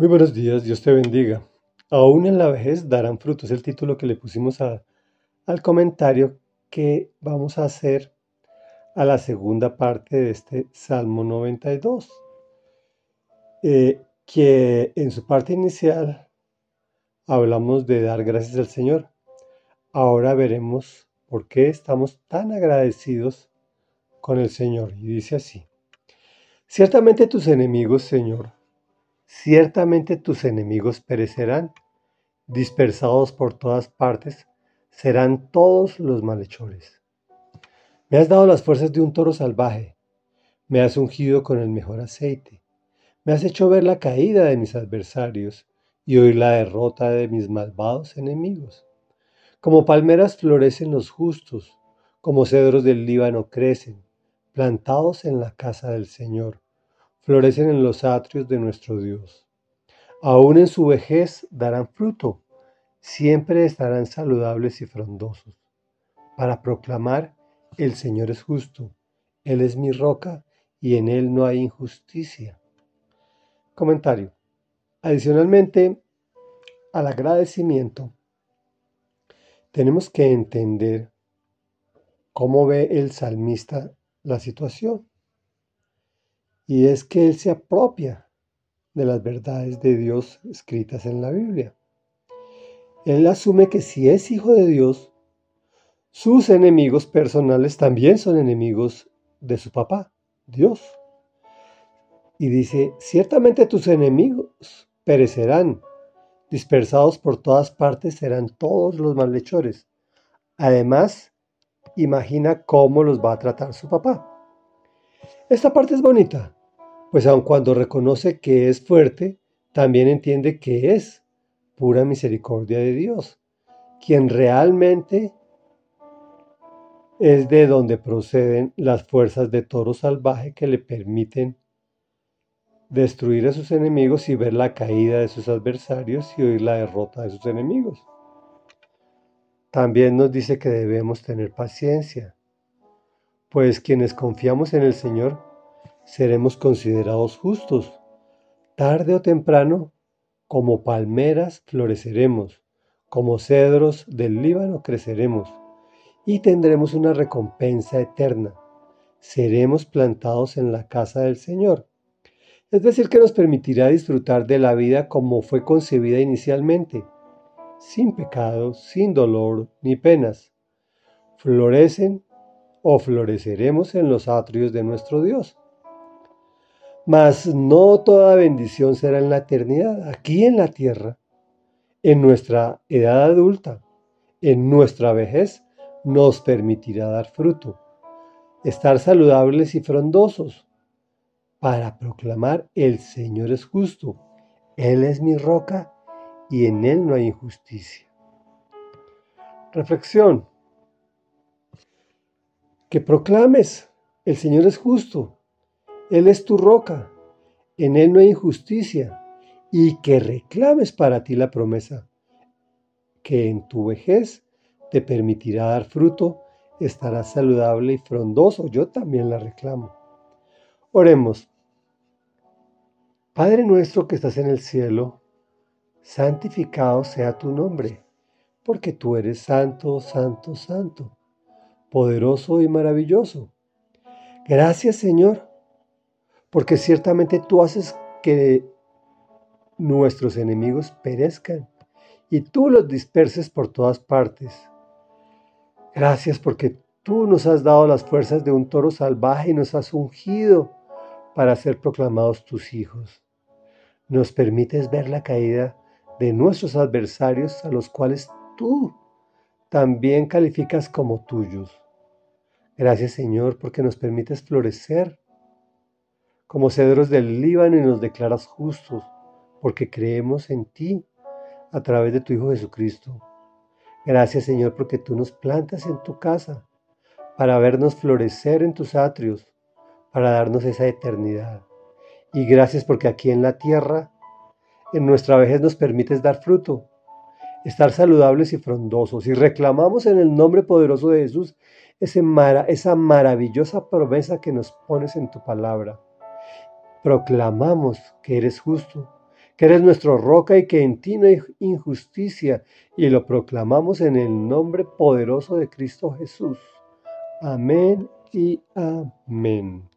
Muy buenos días, Dios te bendiga. Aún en la vejez darán frutos, el título que le pusimos a- al comentario que vamos a hacer a la segunda parte de este Salmo 92, eh, que en su parte inicial hablamos de dar gracias al Señor. Ahora veremos por qué estamos tan agradecidos con el Señor. Y dice así, ciertamente tus enemigos, Señor, ciertamente tus enemigos perecerán, dispersados por todas partes, serán todos los malhechores. Me has dado las fuerzas de un toro salvaje, me has ungido con el mejor aceite, me has hecho ver la caída de mis adversarios y oír la derrota de mis malvados enemigos. Como palmeras florecen los justos, como cedros del Líbano crecen, plantados en la casa del Señor, florecen en los atrios de nuestro Dios. Aún en su vejez darán fruto, siempre estarán saludables y frondosos, para proclamar, el Señor es justo, Él es mi roca y en Él no hay injusticia. Comentario. Adicionalmente al agradecimiento, tenemos que entender cómo ve el salmista la situación. Y es que él se apropia de las verdades de Dios escritas en la Biblia. Él asume que si es hijo de Dios, sus enemigos personales también son enemigos de su papá, Dios. Y dice, ciertamente tus enemigos perecerán, dispersados por todas partes serán todos los malhechores. Además, imagina cómo los va a tratar su papá. Esta parte es bonita, pues aun cuando reconoce que es fuerte, también entiende que es pura misericordia de Dios, quien realmente es de donde proceden las fuerzas de toro salvaje que le permiten destruir a sus enemigos y ver la caída de sus adversarios y oír la derrota de sus enemigos. También nos dice que debemos tener paciencia, pues quienes confiamos en el Señor seremos considerados justos. Tarde o temprano, como palmeras floreceremos, como cedros del Líbano creceremos, y tendremos una recompensa eterna. Seremos plantados en la casa del Señor es decir, que nos permitirá disfrutar de la vida como fue concebida inicialmente, sin pecado, sin dolor ni penas. Florecen o floreceremos en los atrios de nuestro Dios. Mas no toda bendición será en la eternidad, aquí en la tierra, en nuestra edad adulta, en nuestra vejez, nos permitirá dar fruto, estar saludables y frondosos para proclamar el Señor es justo, Él es mi roca y en Él no hay injusticia. Reflexión. Que proclames, el Señor es justo, Él es tu roca, en Él no hay injusticia, y que reclames para ti la promesa, que en tu vejez te permitirá dar fruto, estarás saludable y frondoso. Yo también la reclamo. Oremos. Padre nuestro que estás en el cielo, santificado sea tu nombre, porque tú eres santo, santo, santo, poderoso y maravilloso. Gracias Señor, porque ciertamente tú haces que nuestros enemigos perezcan y tú los disperses por todas partes. Gracias porque tú nos has dado las fuerzas de un toro salvaje y nos has ungido para ser proclamados tus hijos. Nos permites ver la caída de nuestros adversarios a los cuales tú también calificas como tuyos. Gracias Señor porque nos permites florecer como cedros del Líbano y nos declaras justos porque creemos en ti a través de tu Hijo Jesucristo. Gracias Señor porque tú nos plantas en tu casa para vernos florecer en tus atrios para darnos esa eternidad. Y gracias porque aquí en la tierra, en nuestra vejez nos permites dar fruto, estar saludables y frondosos. Y reclamamos en el nombre poderoso de Jesús esa maravillosa promesa que nos pones en tu palabra. Proclamamos que eres justo, que eres nuestro roca y que en ti no hay injusticia, y lo proclamamos en el nombre poderoso de Cristo Jesús. Amén y amén.